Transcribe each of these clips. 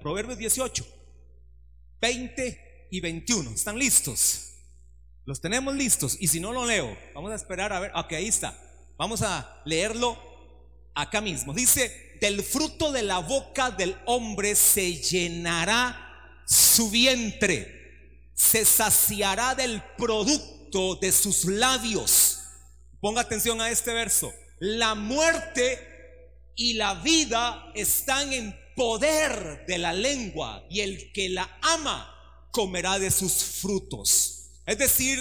Proverbios 18, 20 y 21. ¿Están listos? Los tenemos listos. Y si no lo leo, vamos a esperar a ver. Ok, ahí está. Vamos a leerlo acá mismo. Dice, del fruto de la boca del hombre se llenará su vientre, se saciará del producto de sus labios. Ponga atención a este verso. La muerte y la vida están en poder de la lengua y el que la ama comerá de sus frutos. Es decir,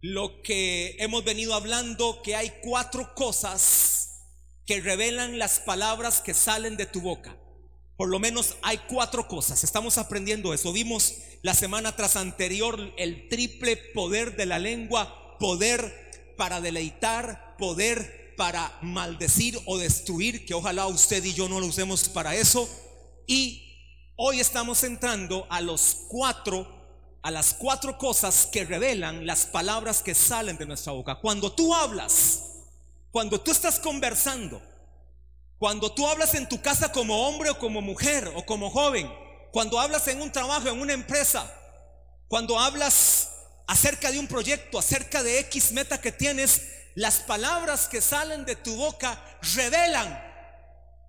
lo que hemos venido hablando, que hay cuatro cosas que revelan las palabras que salen de tu boca. Por lo menos hay cuatro cosas. Estamos aprendiendo eso. Vimos la semana tras anterior el triple poder de la lengua, poder para deleitar, poder para maldecir o destruir, que ojalá usted y yo no lo usemos para eso. Y hoy estamos entrando a los cuatro, a las cuatro cosas que revelan las palabras que salen de nuestra boca. Cuando tú hablas, cuando tú estás conversando, cuando tú hablas en tu casa como hombre o como mujer o como joven, cuando hablas en un trabajo, en una empresa, cuando hablas acerca de un proyecto, acerca de X meta que tienes, las palabras que salen de tu boca revelan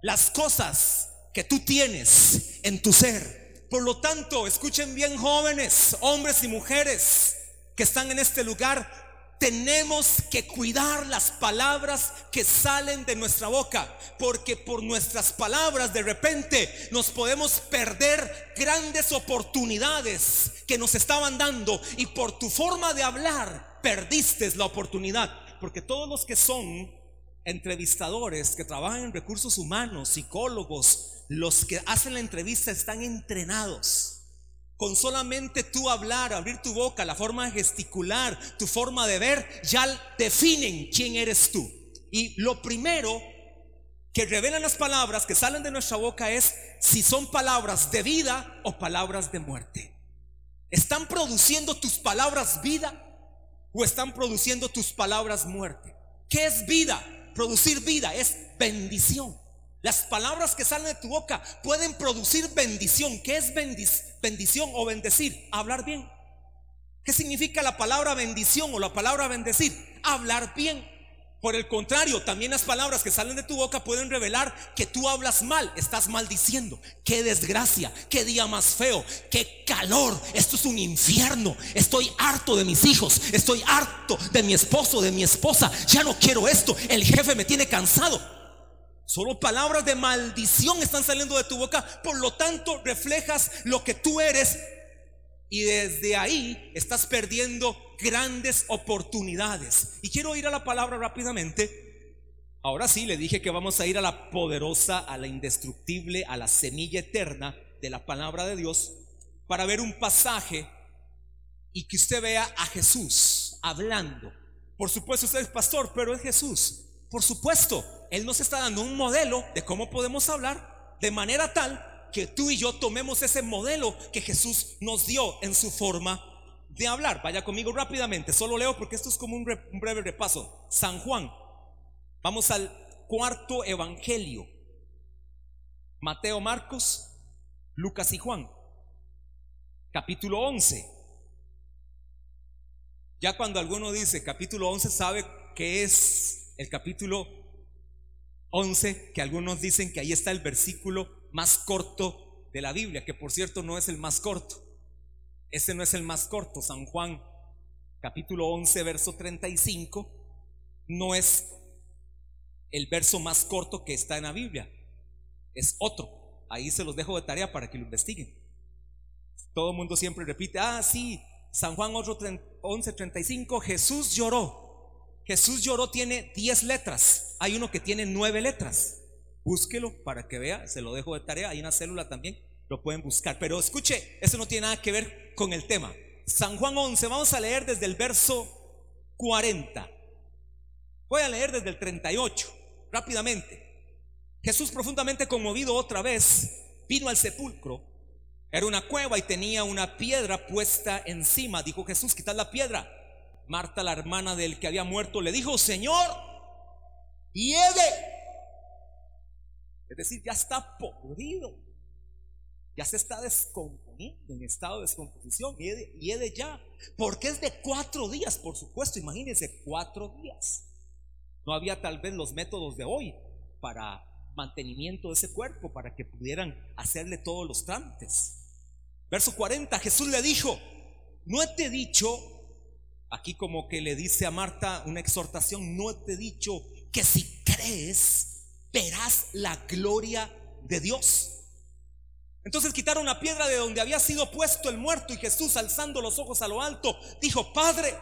las cosas que tú tienes en tu ser. Por lo tanto, escuchen bien jóvenes, hombres y mujeres que están en este lugar, tenemos que cuidar las palabras que salen de nuestra boca, porque por nuestras palabras de repente nos podemos perder grandes oportunidades que nos estaban dando y por tu forma de hablar perdiste la oportunidad porque todos los que son entrevistadores, que trabajan en recursos humanos, psicólogos, los que hacen la entrevista están entrenados. Con solamente tú hablar, abrir tu boca, la forma de gesticular, tu forma de ver, ya definen quién eres tú. Y lo primero que revelan las palabras que salen de nuestra boca es si son palabras de vida o palabras de muerte. ¿Están produciendo tus palabras vida o están produciendo tus palabras muerte. ¿Qué es vida? Producir vida es bendición. Las palabras que salen de tu boca pueden producir bendición. ¿Qué es bendición o bendecir? Hablar bien. ¿Qué significa la palabra bendición o la palabra bendecir? Hablar bien. Por el contrario, también las palabras que salen de tu boca pueden revelar que tú hablas mal, estás maldiciendo. Qué desgracia, qué día más feo, qué calor. Esto es un infierno. Estoy harto de mis hijos, estoy harto de mi esposo, de mi esposa. Ya no quiero esto. El jefe me tiene cansado. Solo palabras de maldición están saliendo de tu boca. Por lo tanto, reflejas lo que tú eres y desde ahí estás perdiendo grandes oportunidades. Y quiero ir a la palabra rápidamente. Ahora sí, le dije que vamos a ir a la poderosa, a la indestructible, a la semilla eterna de la palabra de Dios para ver un pasaje y que usted vea a Jesús hablando. Por supuesto, usted es pastor, pero es Jesús. Por supuesto, Él nos está dando un modelo de cómo podemos hablar de manera tal que tú y yo tomemos ese modelo que Jesús nos dio en su forma de hablar. Vaya conmigo rápidamente, solo leo porque esto es como un, breve repaso. San Juan, vamos al cuarto evangelio. Mateo, Marcos, Lucas y Juan. Capítulo 11. Ya cuando alguno dice capítulo 11 sabe que es el capítulo 11, que algunos dicen que ahí está el versículo más corto de la Biblia, que por cierto no es el más corto. Ese no es el más corto. San Juan capítulo 11, verso 35, no es el verso más corto que está en la Biblia. Es otro. Ahí se los dejo de tarea para que lo investiguen. Todo el mundo siempre repite, ah, sí, San Juan 11, 35, Jesús lloró. Jesús lloró tiene 10 letras. Hay uno que tiene 9 letras. Búsquelo para que vea, se lo dejo de tarea, hay una célula también, lo pueden buscar. Pero escuche, eso no tiene nada que ver con el tema. San Juan 11, vamos a leer desde el verso 40. Voy a leer desde el 38, rápidamente. Jesús profundamente conmovido otra vez, vino al sepulcro. Era una cueva y tenía una piedra puesta encima. Dijo Jesús, quitad la piedra. Marta, la hermana del que había muerto, le dijo, Señor, hiede es decir, ya está podrido. Ya se está descomponiendo en estado de descomposición y es de, ya, porque es de cuatro días, por supuesto, imagínense, cuatro días. No había tal vez los métodos de hoy para mantenimiento de ese cuerpo, para que pudieran hacerle todos los trámites. Verso 40, Jesús le dijo, no te he dicho, aquí como que le dice a Marta una exhortación, no te he dicho que si crees, verás la gloria de Dios. Entonces quitaron la piedra de donde había sido puesto el muerto y Jesús alzando los ojos a lo alto dijo, Padre,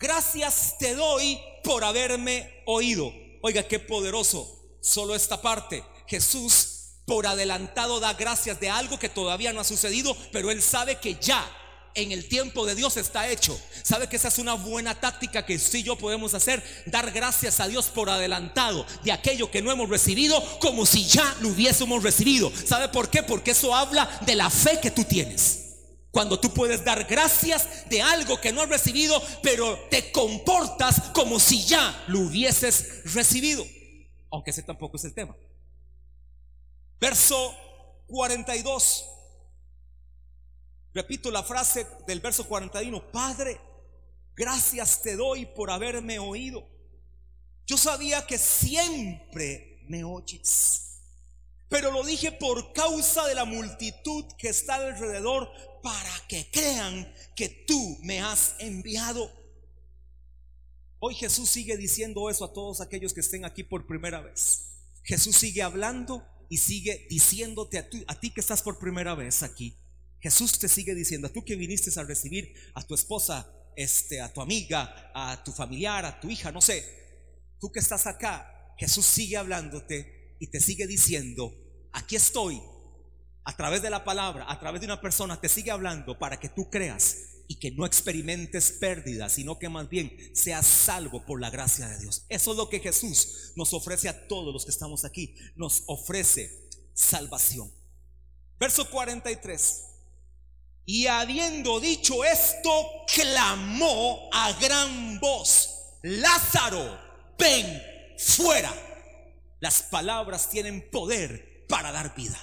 gracias te doy por haberme oído. Oiga, qué poderoso. Solo esta parte. Jesús por adelantado da gracias de algo que todavía no ha sucedido, pero él sabe que ya en el tiempo de Dios está hecho. ¿Sabe que esa es una buena táctica que y yo podemos hacer? Dar gracias a Dios por adelantado de aquello que no hemos recibido como si ya lo hubiésemos recibido. ¿Sabe por qué? Porque eso habla de la fe que tú tienes. Cuando tú puedes dar gracias de algo que no has recibido, pero te comportas como si ya lo hubieses recibido. Aunque ese tampoco es el tema. Verso 42. Repito la frase del verso 41, Padre, gracias te doy por haberme oído. Yo sabía que siempre me oyes, pero lo dije por causa de la multitud que está alrededor para que crean que tú me has enviado. Hoy Jesús sigue diciendo eso a todos aquellos que estén aquí por primera vez. Jesús sigue hablando y sigue diciéndote a, a ti que estás por primera vez aquí. Jesús te sigue diciendo, tú que viniste a recibir a tu esposa, este, a tu amiga, a tu familiar, a tu hija, no sé, tú que estás acá, Jesús sigue hablándote y te sigue diciendo, aquí estoy, a través de la palabra, a través de una persona, te sigue hablando para que tú creas y que no experimentes pérdida, sino que más bien seas salvo por la gracia de Dios. Eso es lo que Jesús nos ofrece a todos los que estamos aquí, nos ofrece salvación. Verso 43. Y habiendo dicho esto, clamó a gran voz, Lázaro, ven fuera. Las palabras tienen poder para dar vida.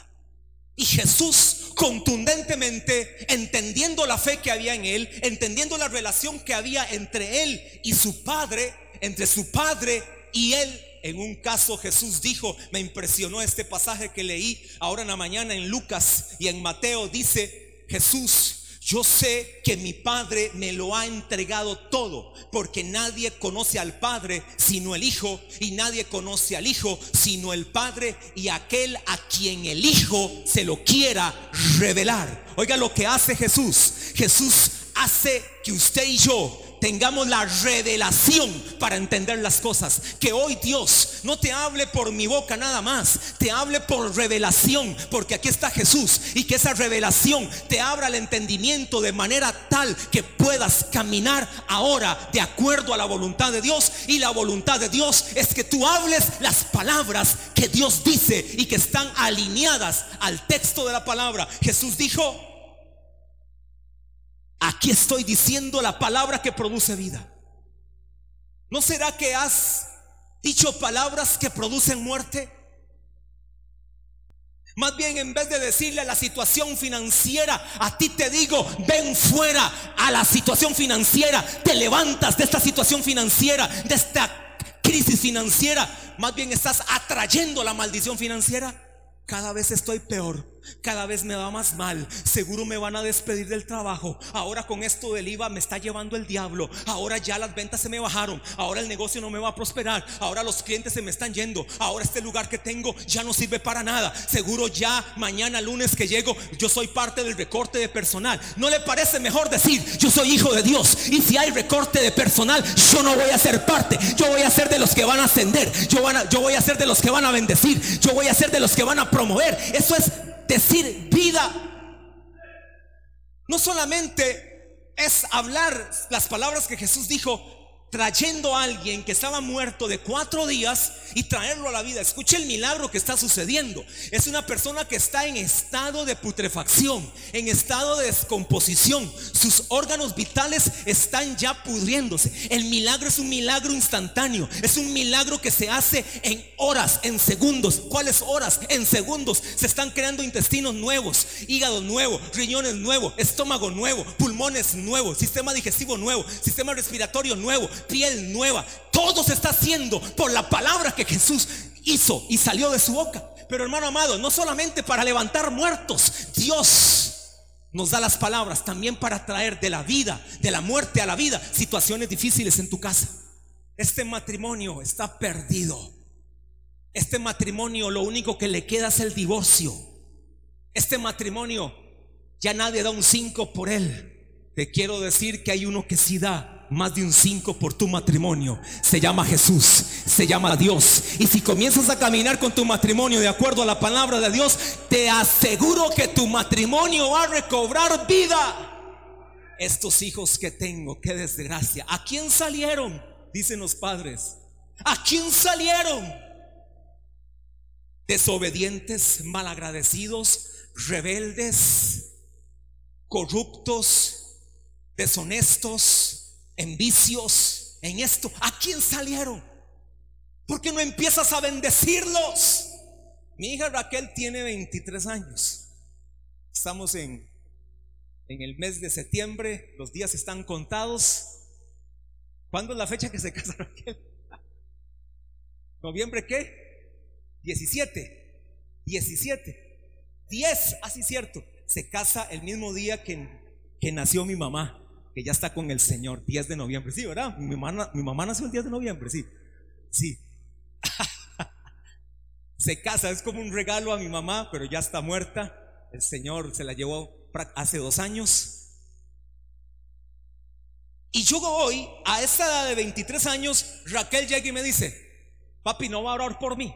Y Jesús contundentemente, entendiendo la fe que había en él, entendiendo la relación que había entre él y su padre, entre su padre y él, en un caso Jesús dijo, me impresionó este pasaje que leí ahora en la mañana en Lucas y en Mateo, dice, Jesús, yo sé que mi Padre me lo ha entregado todo, porque nadie conoce al Padre sino el Hijo, y nadie conoce al Hijo sino el Padre y aquel a quien el Hijo se lo quiera revelar. Oiga lo que hace Jesús. Jesús hace que usted y yo tengamos la revelación para entender las cosas. Que hoy Dios no te hable por mi boca nada más, te hable por revelación, porque aquí está Jesús y que esa revelación te abra el entendimiento de manera tal que puedas caminar ahora de acuerdo a la voluntad de Dios. Y la voluntad de Dios es que tú hables las palabras que Dios dice y que están alineadas al texto de la palabra. Jesús dijo, Aquí estoy diciendo la palabra que produce vida. ¿No será que has dicho palabras que producen muerte? Más bien en vez de decirle a la situación financiera, a ti te digo, ven fuera a la situación financiera, te levantas de esta situación financiera, de esta crisis financiera, más bien estás atrayendo la maldición financiera. Cada vez estoy peor cada vez me va más mal. Seguro me van a despedir del trabajo. Ahora con esto del IVA me está llevando el diablo. Ahora ya las ventas se me bajaron. Ahora el negocio no me va a prosperar. Ahora los clientes se me están yendo. Ahora este lugar que tengo ya no sirve para nada. Seguro ya mañana lunes que llego yo soy parte del recorte de personal. ¿No le parece mejor decir yo soy hijo de Dios? Y si hay recorte de personal, yo no voy a ser parte. Yo voy a ser de los que van a ascender. Yo, voy a ser de los que van a bendecir. Yo voy a ser de los que van a promover. Eso es decir vida. No solamente es hablar las palabras que Jesús dijo, trayendo a alguien que estaba muerto de cuatro días y traerlo a la vida. Escuche el milagro que está sucediendo. Es una persona que está en estado de putrefacción, en estado de descomposición. Sus órganos vitales están ya pudriéndose. El milagro es un milagro instantáneo. Es un milagro que se hace en horas, en segundos. ¿Cuáles horas? En segundos. Se están creando intestinos nuevos, hígado nuevo, riñones nuevos, estómago nuevo, pulmones nuevos, sistema digestivo nuevo, sistema respiratorio nuevo, piel nueva. Todo se está haciendo por la palabra que Jesús hizo y salió de su boca. Pero hermano amado, no solamente para levantar muertos, Dios nos da las palabras también para traer de la vida, de la muerte a la vida, situaciones difíciles en tu casa. Este matrimonio está perdido. Este matrimonio lo único que le queda es el divorcio. Este matrimonio ya nadie da un 5 por él. Te quiero decir que hay uno que sí da más de un 5 por tu matrimonio. Se llama Jesús, se llama Dios. Y si comienzas a caminar con tu matrimonio de acuerdo a la palabra de Dios, te aseguro que tu matrimonio va a recobrar vida. Estos hijos que tengo, qué desgracia. ¿A quién salieron? Dicen los padres. ¿A quién salieron? Desobedientes, malagradecidos, rebeldes, corruptos, deshonestos en vicios, en esto. ¿A quién salieron? ¿Por qué no empiezas a bendecirlos? Mi hija Raquel tiene 23 años. Estamos en, en el mes de septiembre, los días están contados. ¿Cuándo es la fecha que se casa Raquel? ¿Noviembre qué? 17. 17. 10, así cierto. Se casa el mismo día que, que nació mi mamá que ya está con el Señor, 10 de noviembre. Sí, ¿verdad? Mi mamá, mi mamá nació el 10 de noviembre, sí. Sí. se casa, es como un regalo a mi mamá, pero ya está muerta. El Señor se la llevó hace dos años. Y yo hoy, a esa edad de 23 años, Raquel llega y me dice, papi, no va a orar por mí.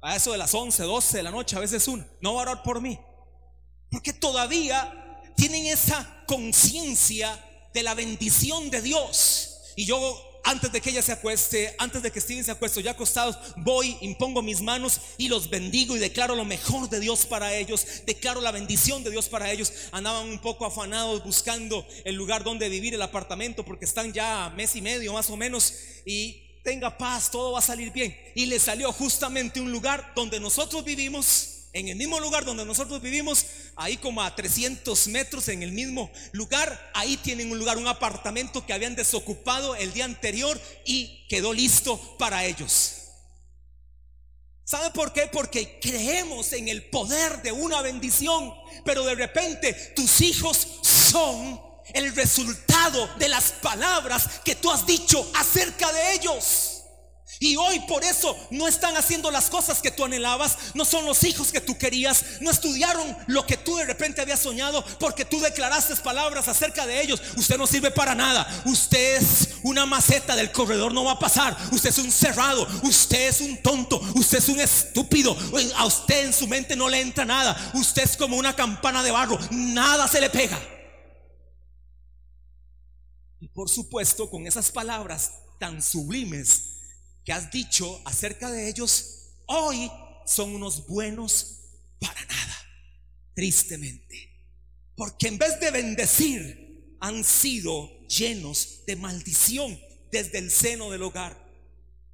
A eso de las 11, 12 de la noche, a veces una, no va a orar por mí. Porque todavía tienen esa conciencia de la bendición de Dios. Y yo antes de que ella se acueste, antes de que Steven se acueste, ya acostados, voy, impongo mis manos y los bendigo y declaro lo mejor de Dios para ellos, declaro la bendición de Dios para ellos. Andaban un poco afanados buscando el lugar donde vivir, el apartamento, porque están ya mes y medio más o menos y tenga paz, todo va a salir bien. Y le salió justamente un lugar donde nosotros vivimos en el mismo lugar donde nosotros vivimos, ahí como a 300 metros en el mismo lugar, ahí tienen un lugar, un apartamento que habían desocupado el día anterior y quedó listo para ellos. ¿Sabe por qué? Porque creemos en el poder de una bendición, pero de repente tus hijos son el resultado de las palabras que tú has dicho acerca de ellos. Y hoy por eso no están haciendo las cosas que tú anhelabas, no son los hijos que tú querías, no estudiaron lo que tú de repente habías soñado porque tú declaraste palabras acerca de ellos. Usted no sirve para nada, usted es una maceta del corredor, no va a pasar, usted es un cerrado, usted es un tonto, usted es un estúpido, a usted en su mente no le entra nada, usted es como una campana de barro, nada se le pega. Y por supuesto, con esas palabras tan sublimes, que has dicho acerca de ellos, hoy son unos buenos para nada, tristemente. Porque en vez de bendecir, han sido llenos de maldición desde el seno del hogar.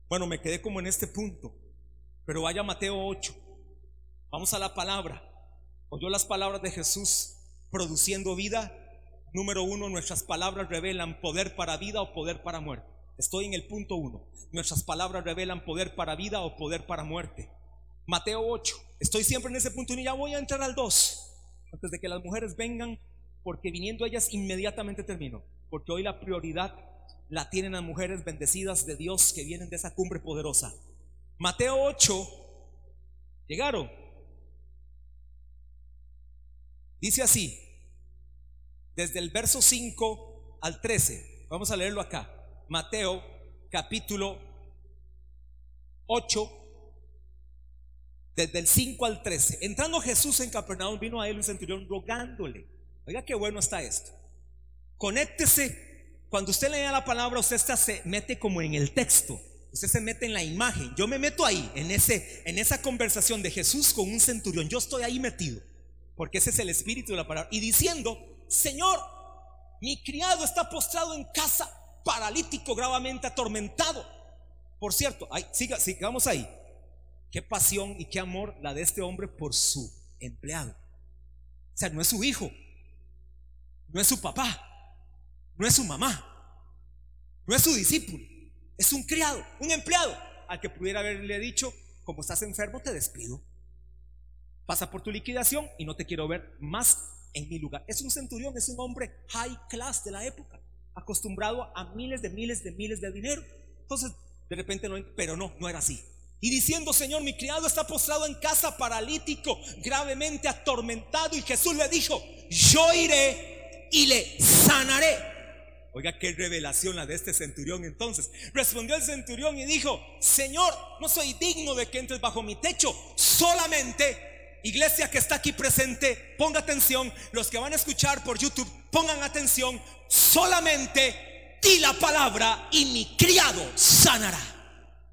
Bueno, me quedé como en este punto, pero vaya Mateo 8. Vamos a la palabra. Oyó las palabras de Jesús produciendo vida. Número uno, nuestras palabras revelan poder para vida o poder para muerte. Estoy en el punto uno. Nuestras palabras revelan poder para vida o poder para muerte. Mateo 8. Estoy siempre en ese punto y ya voy a entrar al 2. Antes de que las mujeres vengan, porque viniendo ellas inmediatamente termino. Porque hoy la prioridad la tienen las mujeres bendecidas de Dios que vienen de esa cumbre poderosa. Mateo 8. Llegaron. Dice así, desde el verso 5 al 13. Vamos a leerlo acá. Mateo capítulo 8, desde el 5 al 13. Entrando Jesús en Capernaum, vino a él un centurión rogándole. Oiga, qué bueno está esto. Conéctese cuando usted lee la palabra, usted se mete como en el texto. Usted se mete en la imagen. Yo me meto ahí, en, ese, en esa conversación de Jesús con un centurión. Yo estoy ahí metido. Porque ese es el espíritu de la palabra. Y diciendo, Señor, mi criado está postrado en casa, paralítico, gravemente atormentado. Por cierto, siga, sigamos ahí. Qué pasión y qué amor la de este hombre por su empleado. O sea, no es su hijo, no es su papá, no es su mamá, no es su discípulo, es un criado, un empleado al que pudiera haberle dicho, como estás enfermo, te despido. Pasa por tu liquidación y no te quiero ver más en mi lugar. Es un centurión, es un hombre high class de la época, acostumbrado a miles de miles de miles de dinero. Entonces, de repente no, pero no, no era así. Y diciendo, Señor, mi criado está postrado en casa paralítico, gravemente atormentado. Y Jesús le dijo, yo iré y le sanaré. Oiga, qué revelación la de este centurión entonces. Respondió el centurión y dijo, Señor, no soy digno de que entres bajo mi techo. Solamente, iglesia que está aquí presente, ponga atención. Los que van a escuchar por YouTube, pongan atención. Solamente di la palabra y mi criado sanará.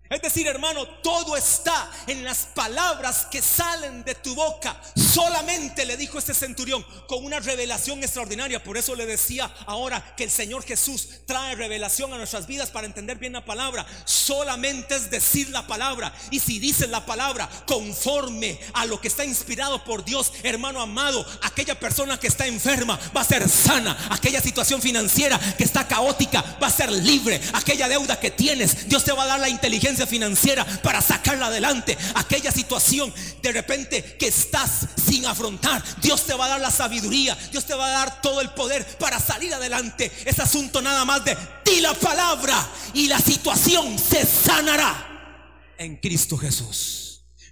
Es decir, hermano, todo está en las palabras que salen de tu boca. Solamente le dijo este centurión con una revelación extraordinaria. Por eso le decía ahora que el Señor Jesús trae revelación a nuestras vidas para entender bien la palabra. Solamente es decir la palabra. Y si dices la palabra conforme a lo que está inspirado por Dios, hermano amado, aquella persona que está enferma va a ser sana. Aquella situación financiera que está caótica va a ser libre. Aquella deuda que tienes, Dios te va a dar la inteligencia financiera para sacarla adelante. Aquella situación de repente que estás sin afrontar, Dios te va a dar la sabiduría, Dios te va a dar todo el poder para salir adelante. Es asunto nada más de di la palabra y la situación se sanará en Cristo Jesús.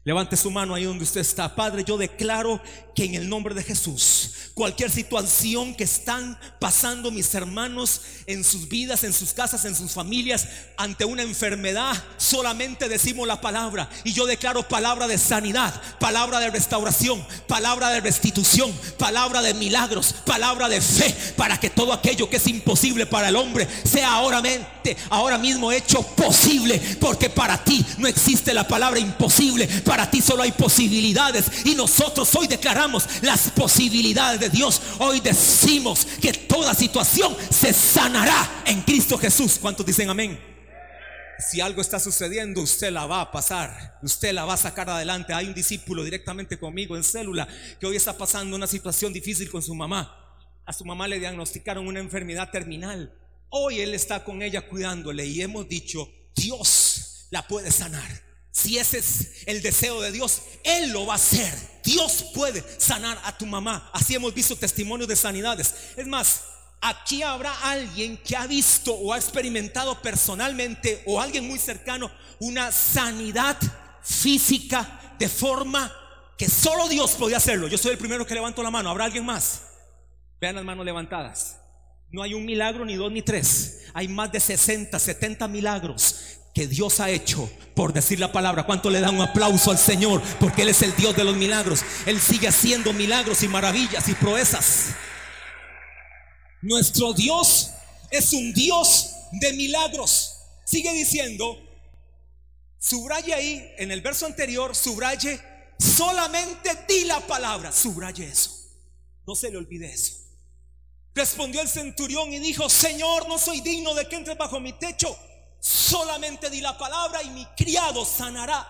Levante su mano ahí donde usted está. Padre, yo declaro que en el nombre de Jesús, cualquier situación que están pasando mis hermanos en sus vidas, en sus casas, en sus familias, ante una enfermedad, solamente decimos la palabra. Y yo declaro palabra de sanidad, palabra de restauración, palabra de restitución, palabra de milagros, palabra de fe, para que todo aquello que es imposible para el hombre sea ahora, ahora mismo hecho posible. Porque para ti no existe la palabra imposible. Para ti solo hay posibilidades. Y nosotros hoy declaramos las posibilidades de Dios. Hoy decimos que toda situación se sanará en Cristo Jesús. ¿Cuántos dicen amén? Si algo está sucediendo, usted la va a pasar, usted la va a sacar adelante. Hay un discípulo directamente conmigo en célula que hoy está pasando una situación difícil con su mamá. A su mamá le diagnosticaron una enfermedad terminal. Hoy él está con ella cuidándole y hemos dicho, Dios la puede sanar. Si ese es el deseo de Dios, Él lo va a hacer. Dios puede sanar a tu mamá. Así hemos visto testimonios de sanidades. Es más, aquí habrá alguien que ha visto o ha experimentado personalmente o alguien muy cercano una sanidad física de forma que solo Dios podía hacerlo. Yo soy el primero que levanto la mano. ¿Habrá alguien más? Vean las manos levantadas. No hay un milagro ni dos ni tres. Hay más de 60, 70 milagros que Dios ha hecho por decir la palabra. ¿Cuánto le da un aplauso al Señor? Porque Él es el Dios de los milagros. Él sigue haciendo milagros y maravillas y proezas. Nuestro Dios es un Dios de milagros. Sigue diciendo, subraye ahí, en el verso anterior, subraye, solamente di la palabra, subraye eso. No se le olvide eso. Respondió el centurión y dijo, Señor, no soy digno de que entres bajo mi techo solamente di la palabra y mi criado sanará.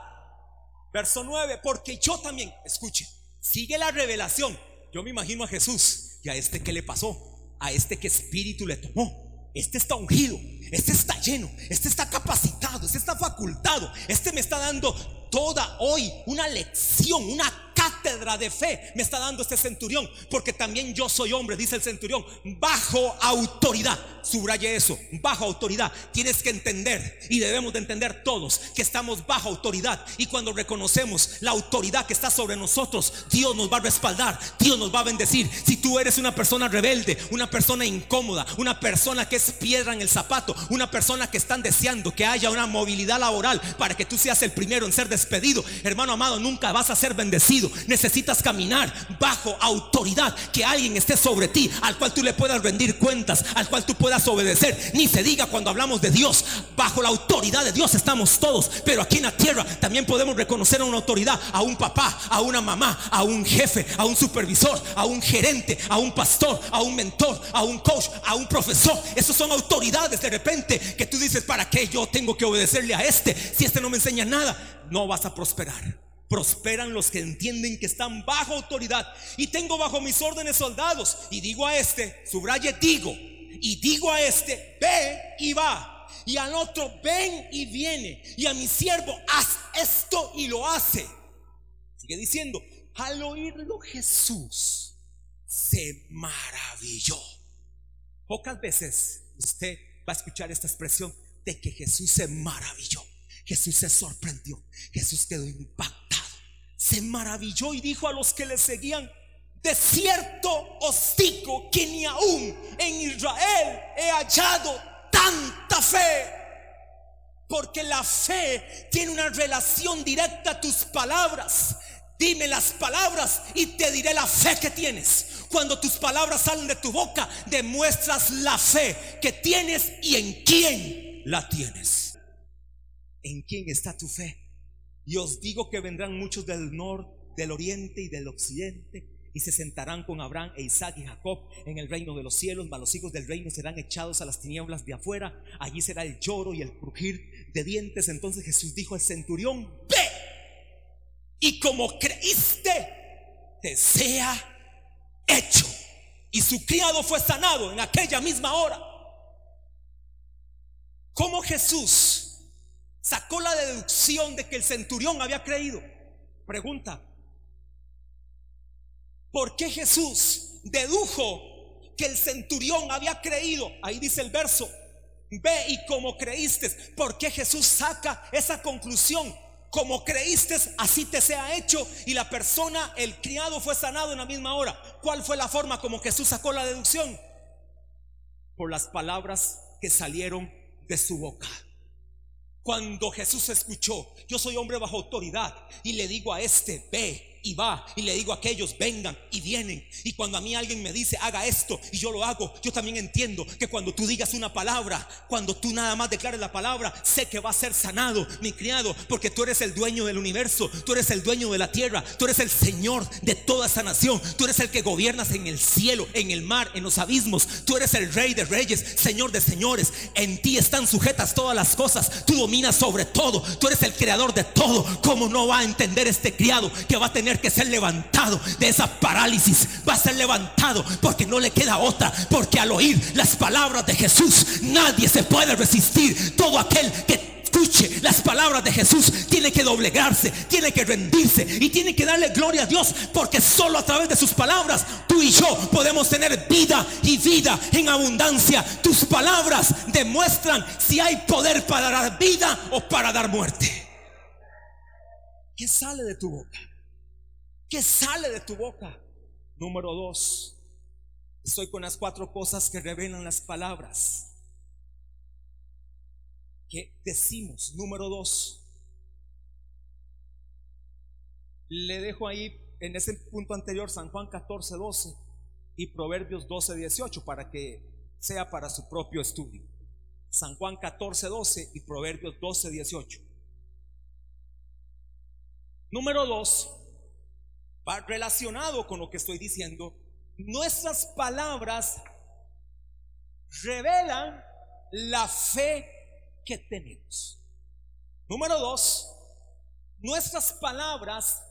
Verso 9, porque yo también, escuche, sigue la revelación. Yo me imagino a Jesús y a este que le pasó, a este que espíritu le tomó. Este está ungido, este está lleno, este está capacitado, este está facultado, este me está dando toda hoy una lección, una cátedra de fe me está dando este centurión, porque también yo soy hombre, dice el centurión, bajo autoridad. Subraye eso, bajo autoridad. Tienes que entender y debemos de entender todos que estamos bajo autoridad y cuando reconocemos la autoridad que está sobre nosotros, Dios nos va a respaldar, Dios nos va a bendecir. Si tú eres una persona rebelde, una persona incómoda, una persona que es piedra en el zapato, una persona que están deseando que haya una movilidad laboral para que tú seas el primero en ser despedido, hermano amado, nunca vas a ser bendecido necesitas caminar bajo autoridad, que alguien esté sobre ti, al cual tú le puedas rendir cuentas, al cual tú puedas obedecer. Ni se diga cuando hablamos de Dios, bajo la autoridad de Dios estamos todos, pero aquí en la tierra también podemos reconocer a una autoridad, a un papá, a una mamá, a un jefe, a un supervisor, a un gerente, a un pastor, a un mentor, a un coach, a un profesor. Esos son autoridades de repente que tú dices, ¿para qué yo tengo que obedecerle a este si este no me enseña nada? No vas a prosperar. Prosperan los que entienden que están bajo autoridad. Y tengo bajo mis órdenes soldados. Y digo a este, subraye digo. Y digo a este, ve y va. Y al otro, ven y viene. Y a mi siervo, haz esto y lo hace. Sigue diciendo, al oírlo Jesús se maravilló. Pocas veces usted va a escuchar esta expresión de que Jesús se maravilló. Jesús se sorprendió. Jesús quedó impactado. Se maravilló y dijo a los que le seguían, de cierto os que ni aún en Israel he hallado tanta fe. Porque la fe tiene una relación directa a tus palabras. Dime las palabras y te diré la fe que tienes. Cuando tus palabras salen de tu boca, demuestras la fe que tienes y en quién la tienes. ¿En quién está tu fe? Y os digo que vendrán muchos del norte, del oriente y del occidente y se sentarán con Abraham e Isaac y Jacob en el reino de los cielos, mas los hijos del reino serán echados a las tinieblas de afuera, allí será el lloro y el crujir de dientes. Entonces Jesús dijo al centurión, ve, y como creíste, te sea hecho. Y su criado fue sanado en aquella misma hora. ¿Cómo Jesús sacó la deducción de que el centurión había creído? Pregunta, ¿por qué Jesús dedujo que el centurión había creído? Ahí dice el verso, ve y como creíste. ¿Por qué Jesús saca esa conclusión? como creíste, así te sea hecho. Y la persona, el criado fue sanado en la misma hora. ¿Cuál fue la forma como Jesús sacó la deducción? Por las palabras que salieron de su boca. Cuando Jesús escuchó, yo soy hombre bajo autoridad y le digo a este, ve y va y le digo a aquellos, vengan y vienen. Y cuando a mí alguien me dice, haga esto y yo lo hago, yo también entiendo que cuando tú digas una palabra, cuando tú nada más declares la palabra, sé que va a ser sanado, mi criado, porque tú eres el dueño del universo, tú eres el dueño de la tierra, tú eres el Señor de toda esa nación, tú eres el que gobiernas en el cielo, en el mar, en los abismos, tú eres el rey de reyes, Señor de señores, en ti están sujetas todas las cosas, tú dominas sobre todo, tú eres el creador de todo, ¿cómo no va a entender este criado que va a tener que ser levantado de esa parálisis. Va a ser levantado porque no le queda otra. Porque al oír las palabras de Jesús, nadie se puede resistir. Todo aquel que escuche las palabras de Jesús tiene que doblegarse, tiene que rendirse y tiene que darle gloria a Dios porque solo a través de sus palabras tú y yo podemos tener vida y vida en abundancia. Tus palabras demuestran si hay poder para dar vida o para dar muerte. ¿Qué sale de tu boca? ¿Qué sale de tu boca? Número dos, estoy con las cuatro cosas que revelan las palabras que decimos. Número dos, le dejo ahí en ese punto anterior San Juan 14, 12 y Proverbios 12, 18 para que sea para su propio estudio. San Juan 14, 12 y Proverbios 12, 18. Número dos, relacionado con lo que estoy diciendo. Nuestras palabras revelan la fe que tenemos. Número dos, nuestras palabras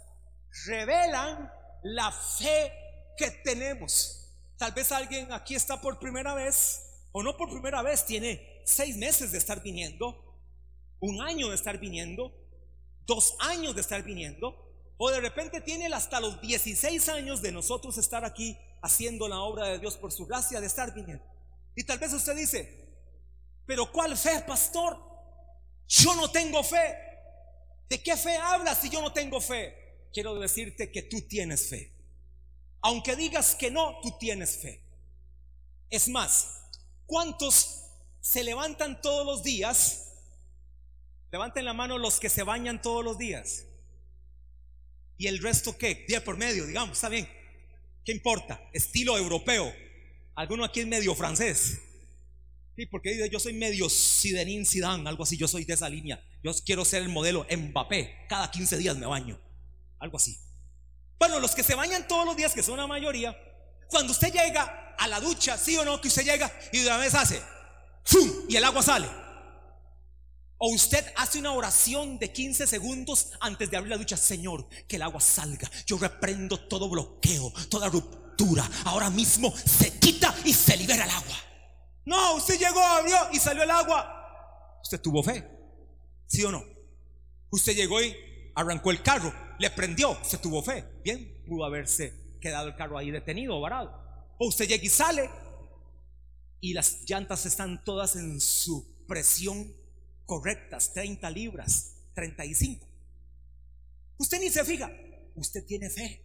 revelan la fe que tenemos. Tal vez alguien aquí está por primera vez, o no por primera vez, tiene seis meses de estar viniendo, un año de estar viniendo, dos años de estar viniendo, o de repente tiene hasta los 16 años de nosotros estar aquí haciendo la obra de Dios por su gracia, de estar viniendo. Y tal vez usted dice, pero ¿cuál fe, pastor? Yo no tengo fe. ¿De qué fe hablas si yo no tengo fe? Quiero decirte que tú tienes fe. Aunque digas que no, tú tienes fe. Es más, ¿cuántos se levantan todos los días? Levanten la mano los que se bañan todos los días. ¿Y el resto qué? Día por medio, digamos, está bien. ¿Qué importa? Estilo europeo. Alguno aquí es medio francés. Sí, porque dice, yo soy medio Sidenín Zidane, algo así, yo soy de esa línea. Yo quiero ser el modelo Mbappé. Cada 15 días me baño. Algo así. Bueno, los que se bañan todos los días, que son la mayoría, cuando usted llega a la ducha, sí o no, que usted llega y de una vez hace ¡fum! y el agua sale. O usted hace una oración de 15 segundos antes de abrir la ducha, Señor, que el agua salga. Yo reprendo todo bloqueo, toda ruptura. Ahora mismo se quita y se libera el agua. No, usted llegó, abrió y salió el agua. Usted tuvo fe, ¿sí o no? Usted llegó y arrancó el carro, le prendió, usted tuvo fe. Bien, pudo haberse quedado el carro ahí detenido, varado. O usted llega y sale y las llantas están todas en su presión correctas, 30 libras, 35. Usted ni se fija, usted tiene fe.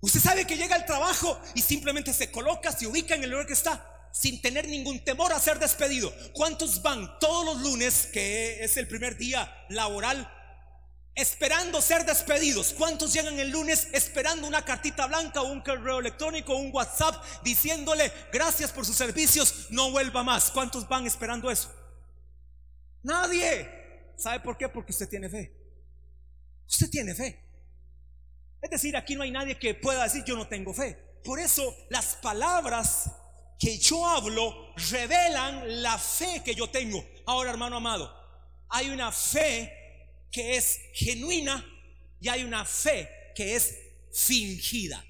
Usted sabe que llega al trabajo y simplemente se coloca, se ubica en el lugar que está sin tener ningún temor a ser despedido. ¿Cuántos van todos los lunes, que es el primer día laboral, esperando ser despedidos? ¿Cuántos llegan el lunes esperando una cartita blanca un correo electrónico un WhatsApp diciéndole gracias por sus servicios, no vuelva más? ¿Cuántos van esperando eso? Nadie. ¿Sabe por qué? Porque usted tiene fe. Usted tiene fe. Es decir, aquí no hay nadie que pueda decir yo no tengo fe. Por eso las palabras que yo hablo revelan la fe que yo tengo. Ahora, hermano amado, hay una fe que es genuina y hay una fe que es fingida.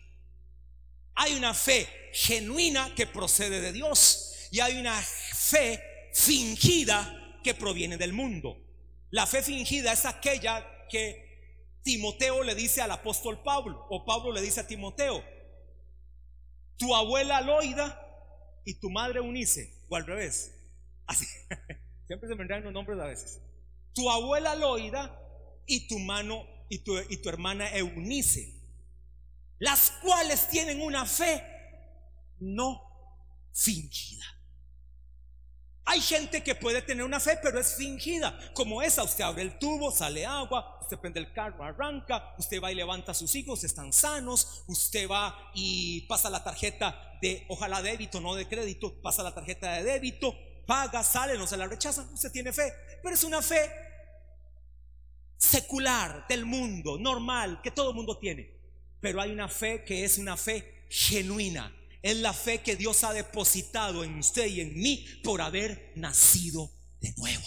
Hay una fe genuina que procede de Dios y hay una fe fingida que proviene del mundo. La fe fingida es aquella que Timoteo le dice al apóstol Pablo o Pablo le dice a Timoteo, tu abuela Loida y tu madre Unice, o al revés. Así. Siempre se me enredan los nombres a veces. Tu abuela Loida y tu mano y tu, y tu hermana Eunice, las cuales tienen una fe no fingida. Hay gente que puede tener una fe, pero es fingida, como esa. Usted abre el tubo, sale agua, usted prende el carro, arranca, usted va y levanta a sus hijos, están sanos, usted va y pasa la tarjeta de, ojalá débito, no de crédito, pasa la tarjeta de débito, paga, sale, no se la rechazan, usted tiene fe, pero es una fe secular del mundo, normal, que todo el mundo tiene. Pero hay una fe que es una fe genuina, es la fe que Dios ha depositado en usted y en mí por haber nacido de nuevo.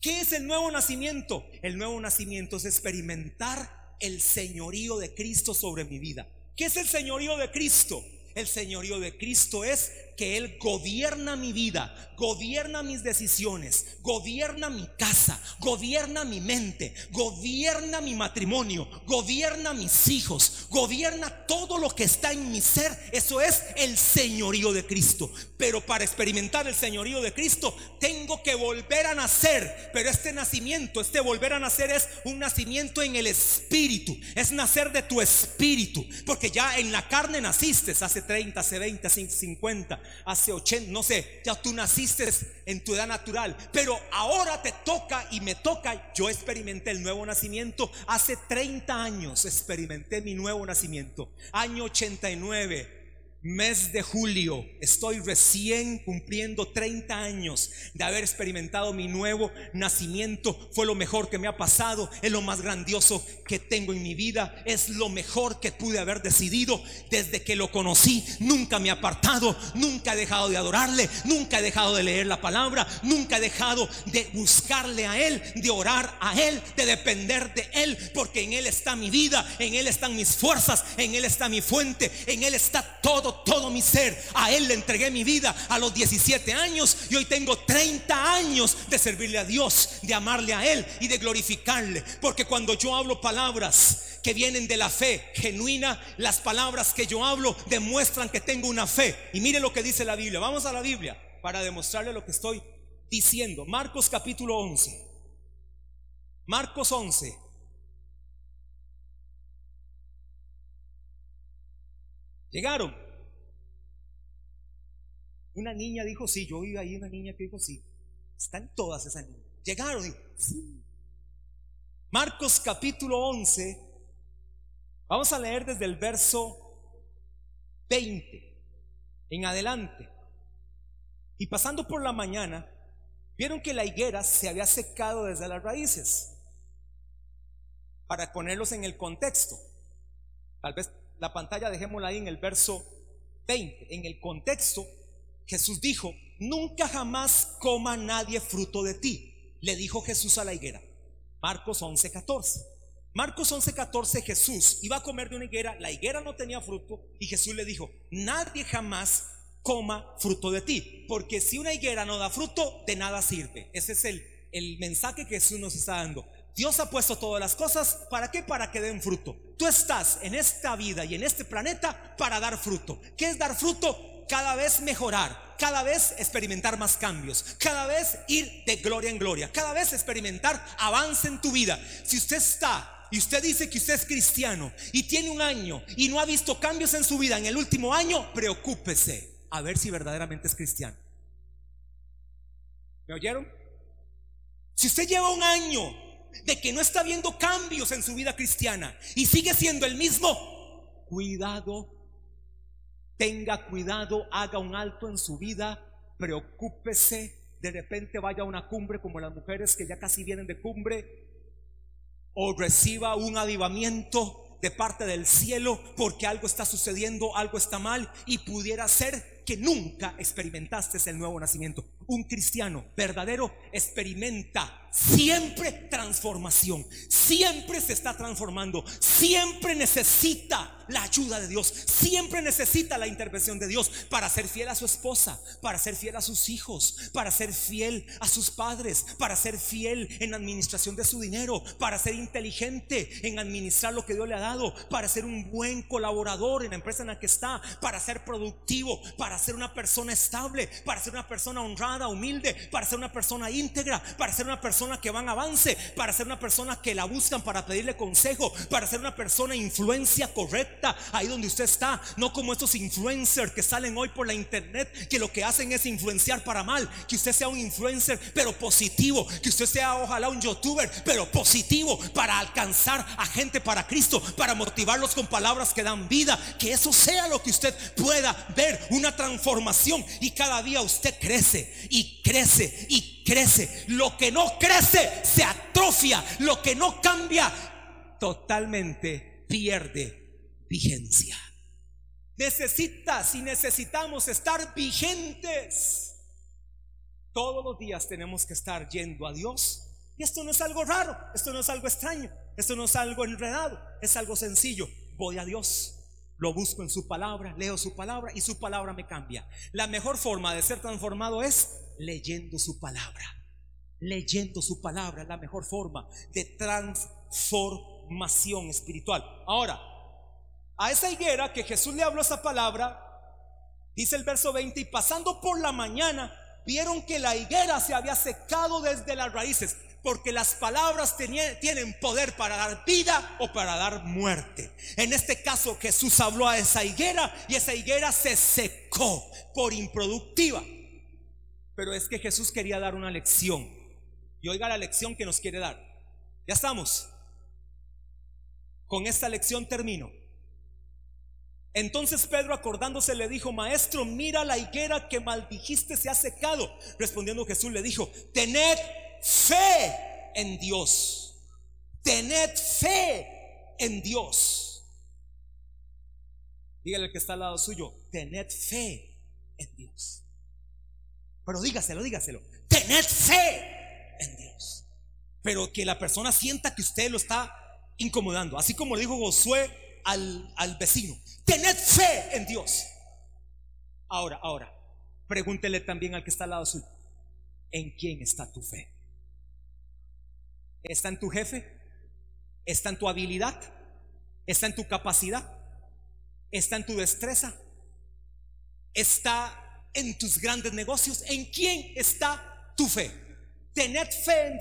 ¿Qué es el nuevo nacimiento? El nuevo nacimiento es experimentar el señorío de Cristo sobre mi vida. ¿Qué es el señorío de Cristo? El señorío de Cristo es que Él gobierna mi vida, gobierna mis decisiones, gobierna mi casa, gobierna mi mente, gobierna mi matrimonio, gobierna mis hijos, gobierna todo lo que está en mi ser. Eso es el señorío de Cristo. Pero para experimentar el señorío de Cristo tengo que volver a nacer. Pero este nacimiento, este volver a nacer es un nacimiento en el espíritu. Es nacer de tu espíritu. Porque ya en la carne naciste hace 30, hace 20, hace 50 hace 80, no sé, ya tú naciste en tu edad natural, pero ahora te toca y me toca, yo experimenté el nuevo nacimiento, hace 30 años experimenté mi nuevo nacimiento, año 89, mes de julio, estoy recién cumpliendo 30 años de haber experimentado mi nuevo nacimiento. Fue lo mejor que me ha pasado, es lo más grandioso que tengo en mi vida, es lo mejor que pude haber decidido desde que lo conocí. Nunca me he apartado, nunca he dejado de adorarle, nunca he dejado de leer la palabra, nunca he dejado de buscarle a Él, de orar a Él, de depender de Él, porque en Él está mi vida, en Él están mis fuerzas, en Él está mi fuente, en Él está todo todo mi ser. A Él le entregué mi vida a los 17 años y hoy tengo 30 años de servirle a Dios, de amarle a Él y de glorificarle. Porque cuando yo hablo palabras que vienen de la fe genuina, las palabras que yo hablo demuestran que tengo una fe. Y mire lo que dice la Biblia. Vamos a la Biblia para demostrarle lo que estoy diciendo. Marcos capítulo 11. Marcos 11. Llegaron. Una niña dijo sí, yo vi ahí una niña que dijo sí. Están todas esas niñas. Llegaron, sí. Marcos capítulo 11, Vamos a leer desde el verso 20 en adelante. Y pasando por la mañana, vieron que la higuera se había secado desde las raíces. Para ponerlos en el contexto, tal vez la pantalla dejémosla ahí en el verso 20. En el contexto, Jesús dijo, nunca jamás coma nadie fruto de ti. Le dijo Jesús a la higuera. Marcos 11, 14. Marcos 11, 14, Jesús iba a comer de una higuera, la higuera no tenía fruto y Jesús le dijo, nadie jamás coma fruto de ti, porque si una higuera no da fruto, de nada sirve. Ese es el, el mensaje que Jesús nos está dando. Dios ha puesto todas las cosas, ¿para qué? Para que den fruto. Tú estás en esta vida y en este planeta para dar fruto. ¿Qué es dar fruto? Cada vez mejorar, cada vez experimentar más cambios, cada vez ir de gloria en gloria, cada vez experimentar avance en tu vida. Si usted está y usted dice que usted es cristiano y tiene un año y no ha visto cambios en su vida en el último año, preocúpese a ver si verdaderamente es cristiano. ¿Me oyeron? Si usted lleva un año de que no está viendo cambios en su vida cristiana y sigue siendo el mismo, cuidado, tenga cuidado, haga un alto en su vida, preocúpese, de repente vaya a una cumbre como las mujeres que ya casi vienen de cumbre o reciba un avivamiento de parte del cielo porque algo está sucediendo, algo está mal y pudiera ser que nunca experimentaste el nuevo nacimiento. Un cristiano verdadero experimenta siempre transformación, siempre se está transformando, siempre necesita la ayuda de Dios, siempre necesita la intervención de Dios para ser fiel a su esposa, para ser fiel a sus hijos, para ser fiel a sus padres, para ser fiel en la administración de su dinero, para ser inteligente en administrar lo que Dios le ha dado, para ser un buen colaborador en la empresa en la que está, para ser productivo, para ser una persona estable, para ser una persona honrada, humilde, para ser una persona íntegra, para ser una persona que van avance, para ser una persona que la buscan para pedirle consejo, para ser una persona influencia correcta ahí donde usted está, no como estos influencers que salen hoy por la internet que lo que hacen es influenciar para mal, que usted sea un influencer pero positivo, que usted sea ojalá un youtuber pero positivo para alcanzar a gente para Cristo, para motivarlos con palabras que dan vida, que eso sea lo que usted pueda ver, una transformación y cada día usted crece y crece y crece. Lo que no crece se atrofia. Lo que no cambia totalmente pierde vigencia. Necesitas y necesitamos estar vigentes. Todos los días tenemos que estar yendo a Dios. Y esto no es algo raro, esto no es algo extraño, esto no es algo enredado, es algo sencillo. Voy a Dios, lo busco en su palabra, leo su palabra y su palabra me cambia. La mejor forma de ser transformado es leyendo su palabra. Leyendo su palabra es la mejor forma de transformación espiritual. Ahora, a esa higuera que Jesús le habló esa palabra, dice el verso 20, y pasando por la mañana, vieron que la higuera se había secado desde las raíces, porque las palabras tienen poder para dar vida o para dar muerte. En este caso Jesús habló a esa higuera y esa higuera se secó por improductiva. Pero es que Jesús quería dar una lección. Y oiga la lección que nos quiere dar. Ya estamos. Con esta lección termino. Entonces Pedro acordándose le dijo, maestro, mira la higuera que maldijiste se ha secado. Respondiendo Jesús le dijo, tened fe en Dios. Tened fe en Dios. Dígale que está al lado suyo, tened fe en Dios. Pero dígaselo, dígaselo. Tened fe en Dios. Pero que la persona sienta que usted lo está incomodando. Así como le dijo Josué al, al vecino. Tened fe en Dios. Ahora, ahora, pregúntele también al que está al lado suyo. ¿En quién está tu fe? ¿Está en tu jefe? ¿Está en tu habilidad? ¿Está en tu capacidad? ¿Está en tu destreza? ¿Está en tus grandes negocios? ¿En quién está tu fe? Tened fe en